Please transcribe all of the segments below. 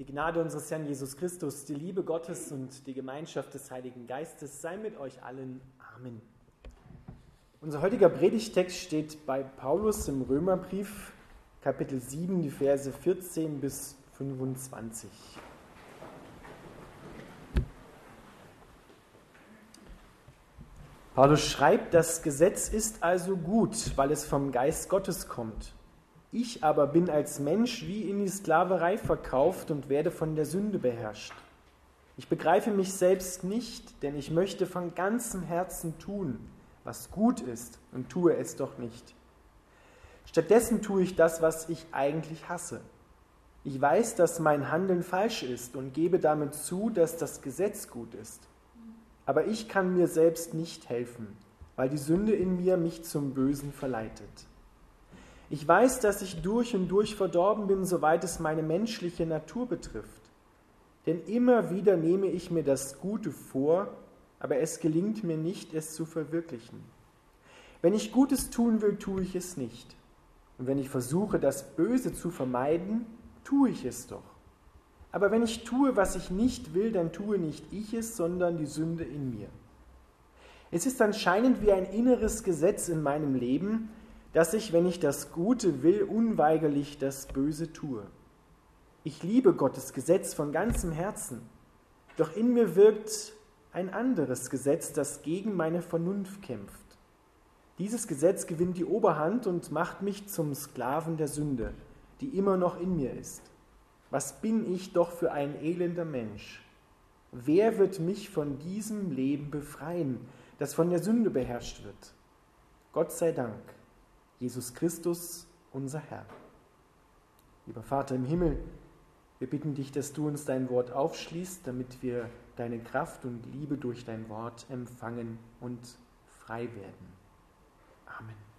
Die Gnade unseres Herrn Jesus Christus, die Liebe Gottes und die Gemeinschaft des Heiligen Geistes sei mit euch allen. Amen. Unser heutiger Predigtext steht bei Paulus im Römerbrief, Kapitel 7, die Verse 14 bis 25. Paulus schreibt, das Gesetz ist also gut, weil es vom Geist Gottes kommt. Ich aber bin als Mensch wie in die Sklaverei verkauft und werde von der Sünde beherrscht. Ich begreife mich selbst nicht, denn ich möchte von ganzem Herzen tun, was gut ist, und tue es doch nicht. Stattdessen tue ich das, was ich eigentlich hasse. Ich weiß, dass mein Handeln falsch ist und gebe damit zu, dass das Gesetz gut ist. Aber ich kann mir selbst nicht helfen, weil die Sünde in mir mich zum Bösen verleitet. Ich weiß, dass ich durch und durch verdorben bin, soweit es meine menschliche Natur betrifft. Denn immer wieder nehme ich mir das Gute vor, aber es gelingt mir nicht, es zu verwirklichen. Wenn ich Gutes tun will, tue ich es nicht. Und wenn ich versuche, das Böse zu vermeiden, tue ich es doch. Aber wenn ich tue, was ich nicht will, dann tue nicht ich es, sondern die Sünde in mir. Es ist anscheinend wie ein inneres Gesetz in meinem Leben, dass ich, wenn ich das Gute will, unweigerlich das Böse tue. Ich liebe Gottes Gesetz von ganzem Herzen, doch in mir wirkt ein anderes Gesetz, das gegen meine Vernunft kämpft. Dieses Gesetz gewinnt die Oberhand und macht mich zum Sklaven der Sünde, die immer noch in mir ist. Was bin ich doch für ein elender Mensch? Wer wird mich von diesem Leben befreien, das von der Sünde beherrscht wird? Gott sei Dank Jesus Christus, unser Herr. Lieber Vater im Himmel, wir bitten dich, dass du uns dein Wort aufschließt, damit wir deine Kraft und Liebe durch dein Wort empfangen und frei werden. Amen.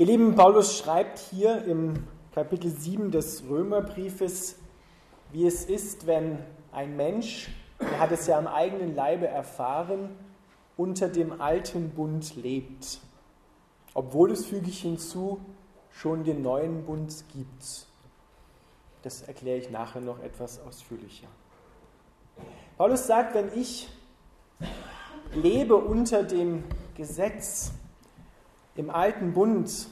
Ihr Lieben, Paulus schreibt hier im Kapitel 7 des Römerbriefes, wie es ist, wenn ein Mensch, er hat es ja am eigenen Leibe erfahren, unter dem alten Bund lebt. Obwohl es, füge ich hinzu, schon den neuen Bund gibt. Das erkläre ich nachher noch etwas ausführlicher. Paulus sagt, wenn ich lebe unter dem Gesetz, im alten Bund,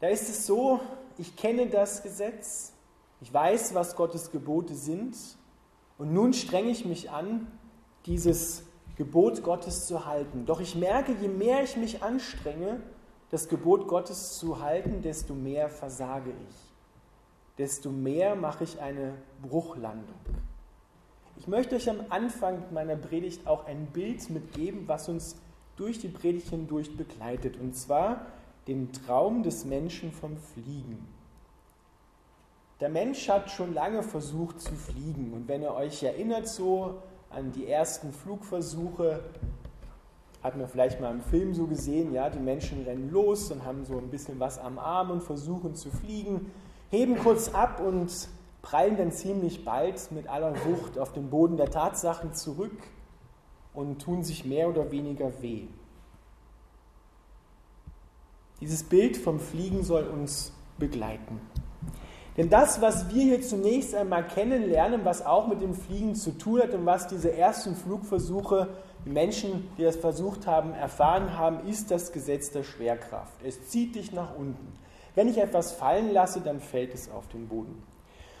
da ist es so, ich kenne das Gesetz, ich weiß, was Gottes Gebote sind und nun strenge ich mich an, dieses Gebot Gottes zu halten. Doch ich merke, je mehr ich mich anstrenge, das Gebot Gottes zu halten, desto mehr versage ich. Desto mehr mache ich eine Bruchlandung. Ich möchte euch am Anfang meiner Predigt auch ein Bild mitgeben, was uns durch die Predigt hindurch begleitet. Und zwar den Traum des Menschen vom Fliegen. Der Mensch hat schon lange versucht zu fliegen. Und wenn ihr euch erinnert so an die ersten Flugversuche, hat man vielleicht mal im Film so gesehen, ja, die Menschen rennen los und haben so ein bisschen was am Arm und versuchen zu fliegen, heben kurz ab und prallen dann ziemlich bald mit aller Wucht auf den Boden der Tatsachen zurück und tun sich mehr oder weniger weh. Dieses Bild vom Fliegen soll uns begleiten. Denn das, was wir hier zunächst einmal kennenlernen, was auch mit dem Fliegen zu tun hat und was diese ersten Flugversuche, die Menschen, die das versucht haben, erfahren haben, ist das Gesetz der Schwerkraft. Es zieht dich nach unten. Wenn ich etwas fallen lasse, dann fällt es auf den Boden.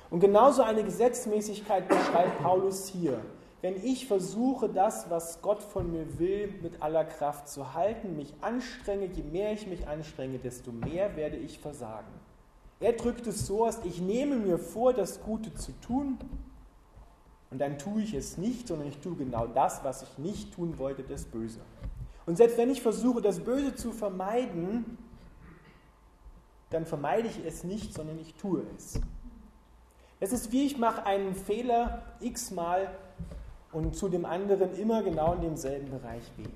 Und genauso eine Gesetzmäßigkeit beschreibt Paulus hier wenn ich versuche, das, was Gott von mir will, mit aller Kraft zu halten, mich anstrenge, je mehr ich mich anstrenge, desto mehr werde ich versagen. Er drückt es so aus, ich nehme mir vor, das Gute zu tun, und dann tue ich es nicht, sondern ich tue genau das, was ich nicht tun wollte, das Böse. Und selbst wenn ich versuche, das Böse zu vermeiden, dann vermeide ich es nicht, sondern ich tue es. Es ist wie ich mache einen Fehler x-mal und zu dem anderen immer genau in demselben Bereich weh.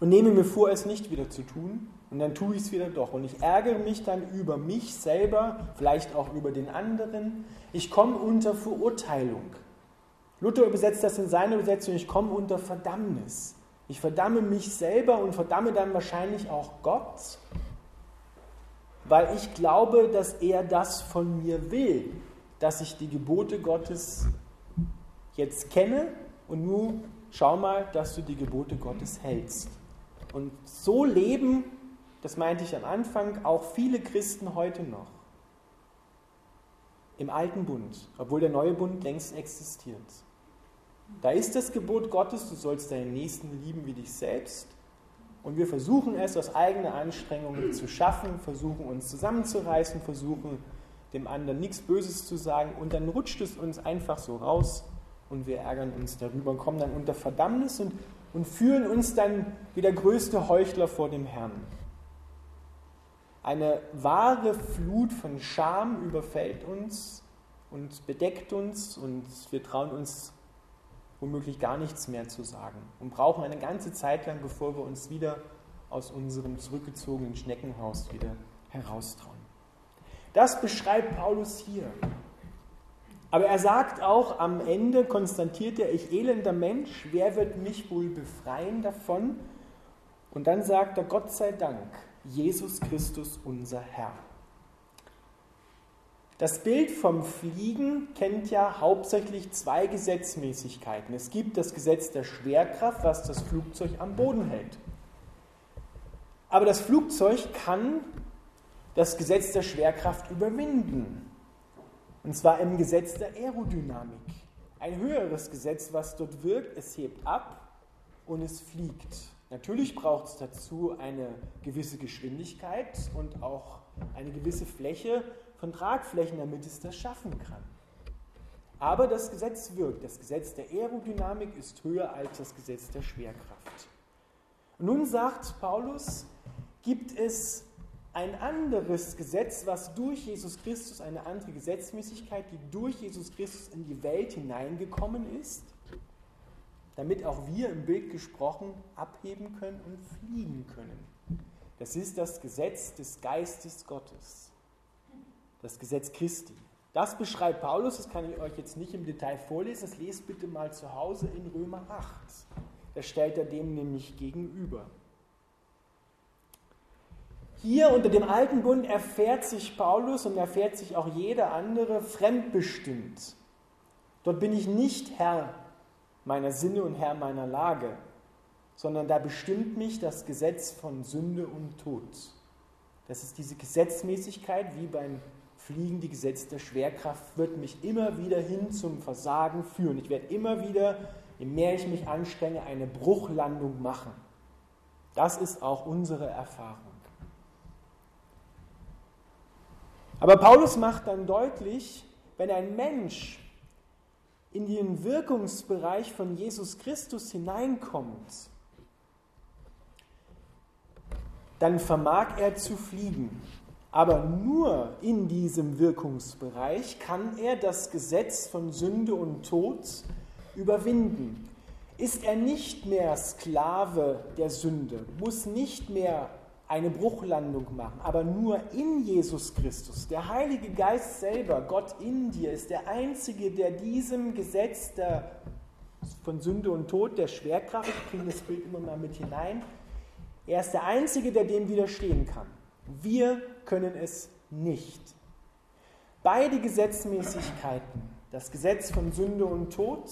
und nehme mir vor, es nicht wieder zu tun und dann tue ich es wieder doch. Und ich ärgere mich dann über mich selber, vielleicht auch über den anderen. Ich komme unter Verurteilung. Luther übersetzt das in seiner Übersetzung, ich komme unter Verdammnis. Ich verdamme mich selber und verdamme dann wahrscheinlich auch Gott, weil ich glaube, dass er das von mir will, dass ich die Gebote Gottes jetzt kenne und nun schau mal, dass du die Gebote Gottes hältst. Und so leben, das meinte ich am Anfang, auch viele Christen heute noch. Im alten Bund, obwohl der neue Bund längst existiert. Da ist das Gebot Gottes, du sollst deinen Nächsten lieben wie dich selbst. Und wir versuchen es aus eigener Anstrengung zu schaffen, versuchen uns zusammenzureißen, versuchen dem anderen nichts Böses zu sagen und dann rutscht es uns einfach so raus und wir ärgern uns darüber und kommen dann unter Verdammnis und, und fühlen uns dann wie der größte Heuchler vor dem Herrn. Eine wahre Flut von Scham überfällt uns und bedeckt uns und wir trauen uns womöglich gar nichts mehr zu sagen und brauchen eine ganze Zeit lang, bevor wir uns wieder aus unserem zurückgezogenen Schneckenhaus wieder heraustrauen. Das beschreibt Paulus hier. Aber er sagt auch am Ende, konstatiert er, ich elender Mensch, wer wird mich wohl befreien davon? Und dann sagt er, Gott sei Dank, Jesus Christus unser Herr. Das Bild vom Fliegen kennt ja hauptsächlich zwei Gesetzmäßigkeiten. Es gibt das Gesetz der Schwerkraft, was das Flugzeug am Boden hält. Aber das Flugzeug kann das Gesetz der Schwerkraft überwinden. Und zwar im Gesetz der Aerodynamik. Ein höheres Gesetz, was dort wirkt, es hebt ab und es fliegt. Natürlich braucht es dazu eine gewisse Geschwindigkeit und auch eine gewisse Fläche, von Tragflächen, damit es das schaffen kann. Aber das Gesetz wirkt. Das Gesetz der Aerodynamik ist höher als das Gesetz der Schwerkraft. Und nun sagt Paulus, gibt es ein anderes Gesetz, was durch Jesus Christus, eine andere Gesetzmäßigkeit, die durch Jesus Christus in die Welt hineingekommen ist, damit auch wir im Bild gesprochen abheben können und fliegen können. Das ist das Gesetz des Geistes Gottes das Gesetz Christi. Das beschreibt Paulus, das kann ich euch jetzt nicht im Detail vorlesen, das lest bitte mal zu Hause in Römer 8. Da stellt er dem nämlich gegenüber. Hier unter dem alten Bund erfährt sich Paulus und erfährt sich auch jeder andere fremdbestimmt. Dort bin ich nicht Herr meiner Sinne und Herr meiner Lage, sondern da bestimmt mich das Gesetz von Sünde und Tod. Das ist diese Gesetzmäßigkeit wie beim Fliegen, die Gesetze der Schwerkraft, wird mich immer wieder hin zum Versagen führen. Ich werde immer wieder, je mehr ich mich anstrenge, eine Bruchlandung machen. Das ist auch unsere Erfahrung. Aber Paulus macht dann deutlich, wenn ein Mensch in den Wirkungsbereich von Jesus Christus hineinkommt, dann vermag er zu fliegen. Aber nur in diesem Wirkungsbereich kann er das Gesetz von Sünde und Tod überwinden. Ist er nicht mehr Sklave der Sünde, muss nicht mehr eine Bruchlandung machen, aber nur in Jesus Christus. Der Heilige Geist selber, Gott in dir, ist der Einzige, der diesem Gesetz der, von Sünde und Tod, der Schwerkraft, ich bringe das Bild immer mal mit hinein, er ist der Einzige, der dem widerstehen kann. Wir können es nicht. Beide Gesetzmäßigkeiten, das Gesetz von Sünde und Tod,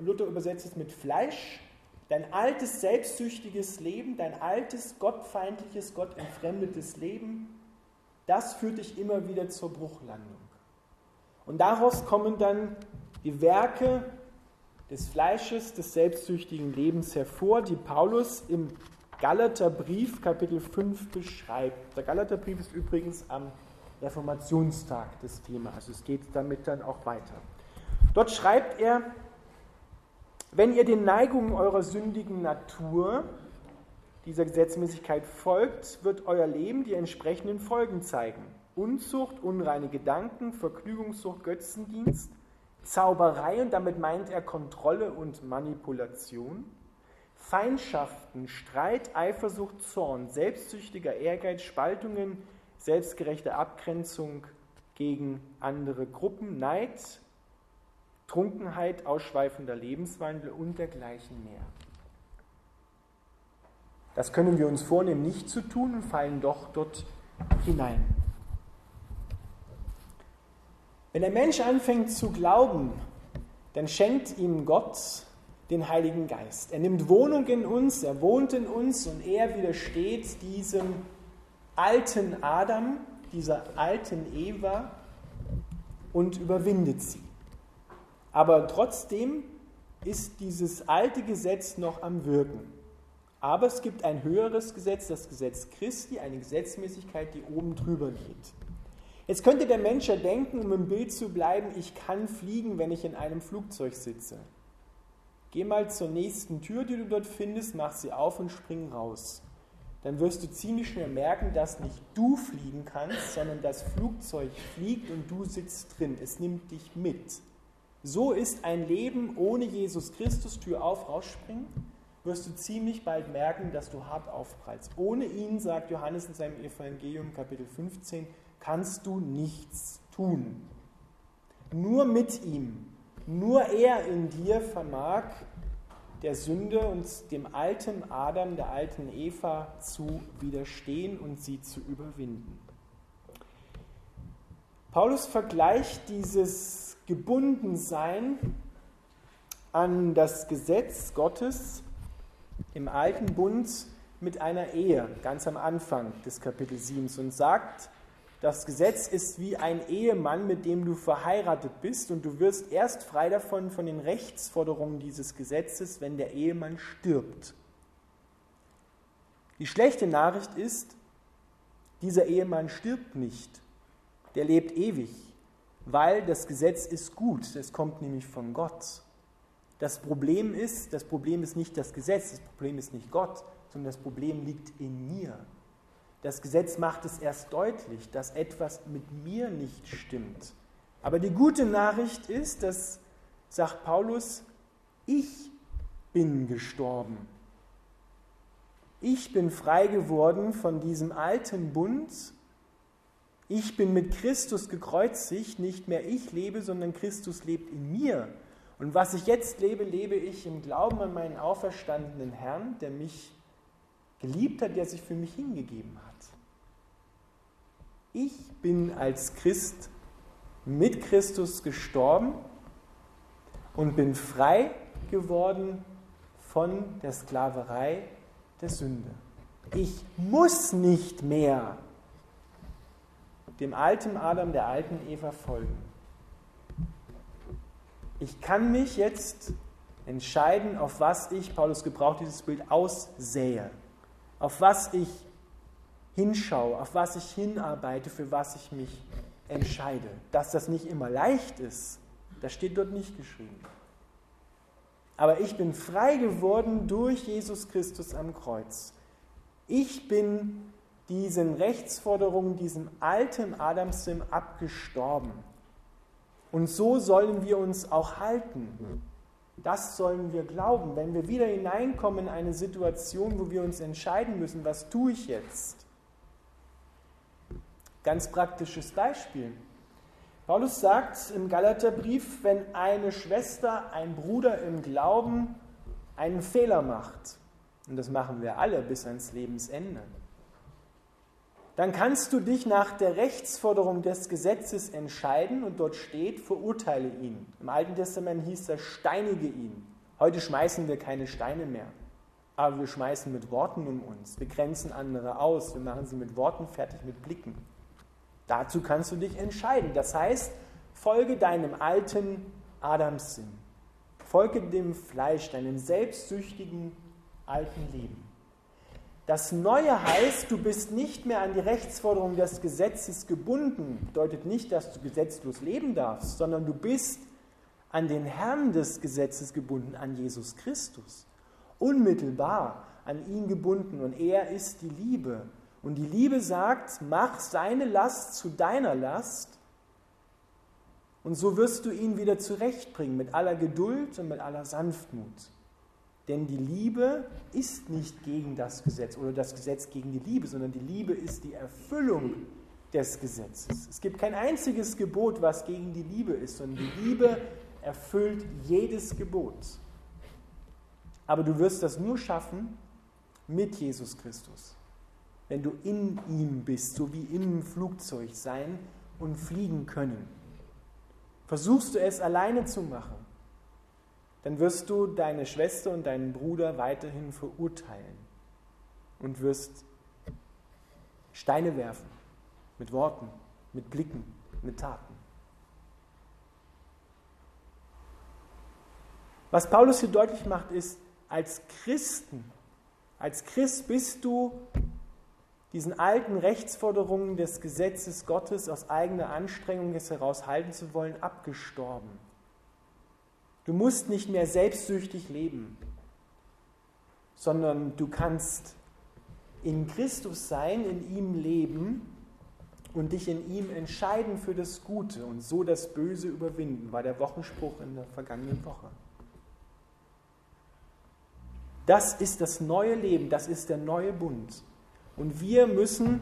Luther übersetzt es mit Fleisch, dein altes selbstsüchtiges Leben, dein altes gottfeindliches, gottentfremdetes Leben, das führt dich immer wieder zur Bruchlandung. Und daraus kommen dann die Werke des Fleisches, des selbstsüchtigen Lebens hervor, die Paulus im Galaterbrief Kapitel 5 beschreibt. Der Galaterbrief ist übrigens am Reformationstag das Thema, also es geht damit dann auch weiter. Dort schreibt er, wenn ihr den Neigungen eurer sündigen Natur, dieser Gesetzmäßigkeit folgt, wird euer Leben die entsprechenden Folgen zeigen. Unzucht, unreine Gedanken, Vergnügungssucht, Götzendienst, Zauberei und damit meint er Kontrolle und Manipulation, Feindschaften, Streit, Eifersucht, Zorn, selbstsüchtiger Ehrgeiz, Spaltungen, selbstgerechte Abgrenzung gegen andere Gruppen, Neid, Trunkenheit, ausschweifender Lebenswandel und dergleichen mehr. Das können wir uns vornehmen, nicht zu tun und fallen doch dort hinein. Wenn der Mensch anfängt zu glauben, dann schenkt ihm Gott den Heiligen Geist. Er nimmt Wohnung in uns, er wohnt in uns und er widersteht diesem alten Adam, dieser alten Eva und überwindet sie. Aber trotzdem ist dieses alte Gesetz noch am Wirken. Aber es gibt ein höheres Gesetz, das Gesetz Christi, eine Gesetzmäßigkeit, die oben drüber geht. Jetzt könnte der Mensch ja denken, um im Bild zu bleiben, ich kann fliegen, wenn ich in einem Flugzeug sitze. Geh mal zur nächsten Tür, die du dort findest, mach sie auf und spring raus. Dann wirst du ziemlich schnell merken, dass nicht du fliegen kannst, sondern das Flugzeug fliegt und du sitzt drin. Es nimmt dich mit. So ist ein Leben ohne Jesus Christus, Tür auf, rausspringen wirst du ziemlich bald merken, dass du hart aufprallst. Ohne ihn, sagt Johannes in seinem Evangelium Kapitel 15, kannst du nichts tun. Nur mit ihm, nur er in dir vermag der Sünde und dem alten Adam, der alten Eva zu widerstehen und sie zu überwinden. Paulus vergleicht dieses Gebundensein an das Gesetz Gottes im alten Bund mit einer Ehe, ganz am Anfang des Kapitel 7 und sagt, das Gesetz ist wie ein Ehemann, mit dem du verheiratet bist und du wirst erst frei davon von den Rechtsforderungen dieses Gesetzes, wenn der Ehemann stirbt. Die schlechte Nachricht ist, dieser Ehemann stirbt nicht, der lebt ewig, weil das Gesetz ist gut, es kommt nämlich von Gott. Das Problem ist, das Problem ist nicht das Gesetz, das Problem ist nicht Gott, sondern das Problem liegt in mir. Das Gesetz macht es erst deutlich, dass etwas mit mir nicht stimmt. Aber die gute Nachricht ist, dass, sagt Paulus, ich bin gestorben. Ich bin frei geworden von diesem alten Bund. Ich bin mit Christus gekreuzigt. Nicht mehr ich lebe, sondern Christus lebt in mir. Und was ich jetzt lebe, lebe ich im Glauben an meinen auferstandenen Herrn, der mich geliebt hat, der sich für mich hingegeben hat. Ich bin als Christ mit Christus gestorben und bin frei geworden von der Sklaverei der Sünde. Ich muss nicht mehr dem alten Adam, der alten Eva folgen. Ich kann mich jetzt entscheiden, auf was ich, Paulus gebraucht dieses Bild, aussähe, auf was ich hinschaue, auf was ich hinarbeite, für was ich mich entscheide. Dass das nicht immer leicht ist, das steht dort nicht geschrieben. Aber ich bin frei geworden durch Jesus Christus am Kreuz. Ich bin diesen Rechtsforderungen, diesem alten Adamsim abgestorben. Und so sollen wir uns auch halten. Das sollen wir glauben. Wenn wir wieder hineinkommen in eine Situation, wo wir uns entscheiden müssen, was tue ich jetzt? Ganz praktisches Beispiel. Paulus sagt im Galaterbrief, wenn eine Schwester, ein Bruder im Glauben einen Fehler macht, und das machen wir alle bis ans Lebensende, dann kannst du dich nach der Rechtsforderung des Gesetzes entscheiden und dort steht, verurteile ihn. Im Alten Testament hieß das, steinige ihn. Heute schmeißen wir keine Steine mehr, aber wir schmeißen mit Worten um uns. Wir grenzen andere aus, wir machen sie mit Worten fertig, mit Blicken. Dazu kannst du dich entscheiden. Das heißt, folge deinem alten Adamssinn. Folge dem Fleisch, deinem selbstsüchtigen alten Leben. Das Neue heißt, du bist nicht mehr an die Rechtsforderung des Gesetzes gebunden. Bedeutet nicht, dass du gesetzlos leben darfst, sondern du bist an den Herrn des Gesetzes gebunden, an Jesus Christus. Unmittelbar an ihn gebunden und er ist die Liebe. Und die Liebe sagt, mach seine Last zu deiner Last und so wirst du ihn wieder zurechtbringen mit aller Geduld und mit aller Sanftmut. Denn die Liebe ist nicht gegen das Gesetz oder das Gesetz gegen die Liebe, sondern die Liebe ist die Erfüllung des Gesetzes. Es gibt kein einziges Gebot, was gegen die Liebe ist, sondern die Liebe erfüllt jedes Gebot. Aber du wirst das nur schaffen mit Jesus Christus, wenn du in ihm bist, so wie im Flugzeug sein und fliegen können. Versuchst du es alleine zu machen, dann wirst du deine Schwester und deinen Bruder weiterhin verurteilen und wirst Steine werfen mit Worten, mit Blicken, mit Taten. Was Paulus hier deutlich macht, ist, als Christen, als Christ bist du diesen alten Rechtsforderungen des Gesetzes Gottes aus eigener Anstrengung es heraushalten zu wollen, abgestorben. Du musst nicht mehr selbstsüchtig leben, sondern du kannst in Christus sein, in ihm leben und dich in ihm entscheiden für das Gute und so das Böse überwinden, war der Wochenspruch in der vergangenen Woche. Das ist das neue Leben, das ist der neue Bund. Und wir müssen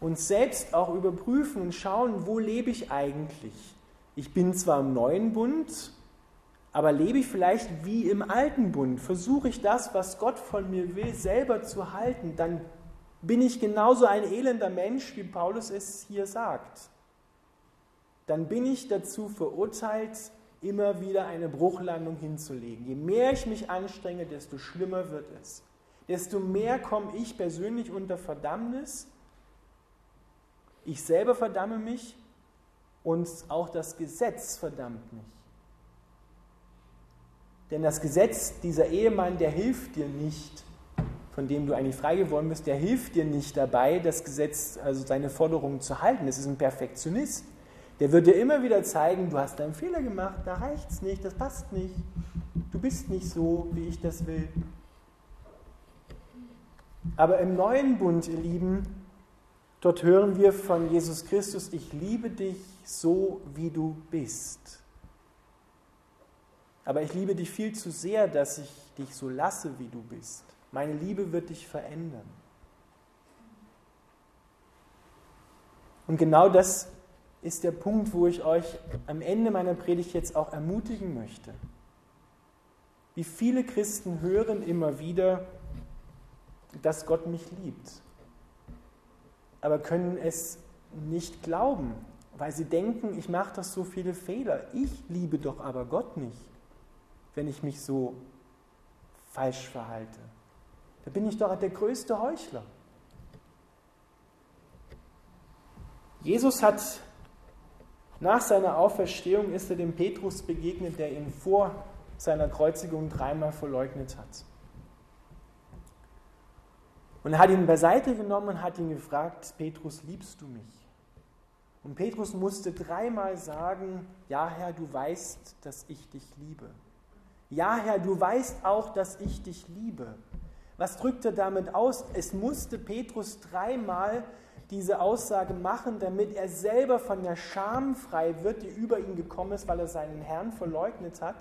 uns selbst auch überprüfen und schauen, wo lebe ich eigentlich? Ich bin zwar im neuen Bund, aber lebe ich vielleicht wie im alten Bund? Versuche ich das, was Gott von mir will, selber zu halten? Dann bin ich genauso ein elender Mensch, wie Paulus es hier sagt. Dann bin ich dazu verurteilt, immer wieder eine Bruchlandung hinzulegen. Je mehr ich mich anstrenge, desto schlimmer wird es. Desto mehr komme ich persönlich unter Verdammnis. Ich selber verdamme mich und auch das Gesetz verdammt mich. Denn das Gesetz, dieser Ehemann, der hilft dir nicht, von dem du eigentlich frei geworden bist, der hilft dir nicht dabei, das Gesetz, also seine Forderungen zu halten. Das ist ein Perfektionist. Der wird dir immer wieder zeigen, du hast einen Fehler gemacht, da reicht es nicht, das passt nicht. Du bist nicht so, wie ich das will. Aber im neuen Bund, ihr Lieben, dort hören wir von Jesus Christus, ich liebe dich so, wie du bist. Aber ich liebe dich viel zu sehr, dass ich dich so lasse, wie du bist. Meine Liebe wird dich verändern. Und genau das ist der Punkt, wo ich euch am Ende meiner Predigt jetzt auch ermutigen möchte. Wie viele Christen hören immer wieder, dass Gott mich liebt, aber können es nicht glauben, weil sie denken, ich mache doch so viele Fehler. Ich liebe doch aber Gott nicht, wenn ich mich so falsch verhalte. Da bin ich doch der größte Heuchler. Jesus hat nach seiner Auferstehung ist er dem Petrus begegnet, der ihn vor seiner Kreuzigung dreimal verleugnet hat. Und er hat ihn beiseite genommen und hat ihn gefragt, Petrus, liebst du mich? Und Petrus musste dreimal sagen, ja Herr, du weißt, dass ich dich liebe. Ja Herr, du weißt auch, dass ich dich liebe. Was drückt er damit aus? Es musste Petrus dreimal diese Aussage machen, damit er selber von der Scham frei wird, die über ihn gekommen ist, weil er seinen Herrn verleugnet hat,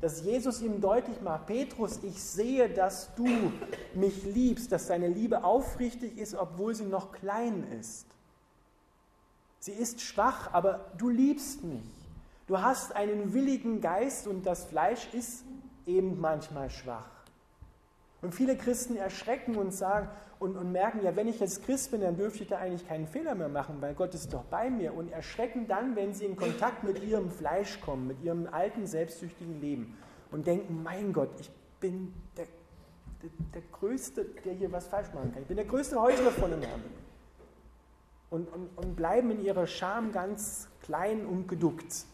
dass Jesus ihm deutlich macht, Petrus, ich sehe, dass du mich liebst, dass deine Liebe aufrichtig ist, obwohl sie noch klein ist. Sie ist schwach, aber du liebst mich. Du hast einen willigen Geist und das Fleisch ist eben manchmal schwach. Und viele Christen erschrecken und sagen, und, und merken, ja, wenn ich jetzt Christ bin, dann dürfte ich da eigentlich keinen Fehler mehr machen, weil Gott ist doch bei mir. Und erschrecken dann, wenn sie in Kontakt mit ihrem Fleisch kommen, mit ihrem alten, selbstsüchtigen Leben und denken, mein Gott, ich bin der, der, der Größte, der hier was falsch machen kann. Ich bin der größte Heuchler von dem Herrn. Und, und, und bleiben in ihrer Scham ganz klein und geduckt.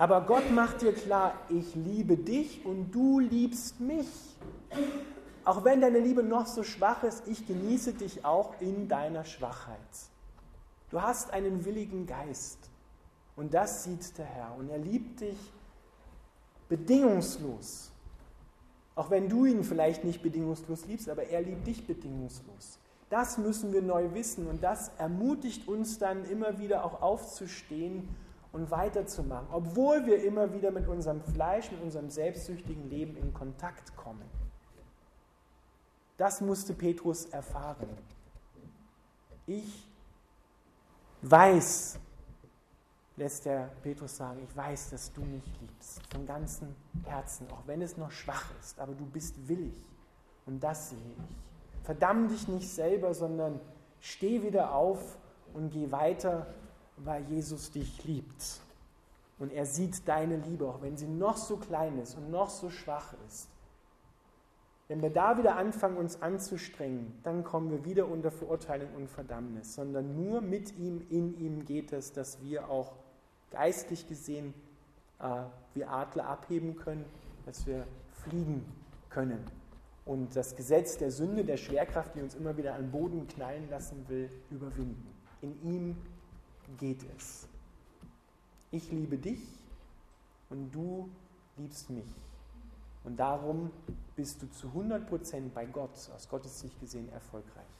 Aber Gott macht dir klar, ich liebe dich und du liebst mich. Auch wenn deine Liebe noch so schwach ist, ich genieße dich auch in deiner Schwachheit. Du hast einen willigen Geist und das sieht der Herr und er liebt dich bedingungslos. Auch wenn du ihn vielleicht nicht bedingungslos liebst, aber er liebt dich bedingungslos. Das müssen wir neu wissen und das ermutigt uns dann immer wieder auch aufzustehen und weiterzumachen, obwohl wir immer wieder mit unserem Fleisch, mit unserem selbstsüchtigen Leben in Kontakt kommen. Das musste Petrus erfahren. Ich weiß, lässt der Petrus sagen, ich weiß, dass du mich liebst, von ganzem Herzen, auch wenn es noch schwach ist, aber du bist willig und das sehe ich. Verdamm dich nicht selber, sondern steh wieder auf und geh weiter, weil Jesus dich liebt. Und er sieht deine Liebe, auch wenn sie noch so klein ist und noch so schwach ist. Wenn wir da wieder anfangen, uns anzustrengen, dann kommen wir wieder unter Verurteilung und Verdammnis, sondern nur mit ihm, in ihm geht es, dass wir auch geistlich gesehen äh, wie Adler abheben können, dass wir fliegen können. Und das Gesetz der Sünde, der Schwerkraft, die uns immer wieder an den Boden knallen lassen will, überwinden. In ihm geht es. Ich liebe dich und du liebst mich. Und darum bist du zu 100% bei Gott, aus Gottes Sicht gesehen, erfolgreich.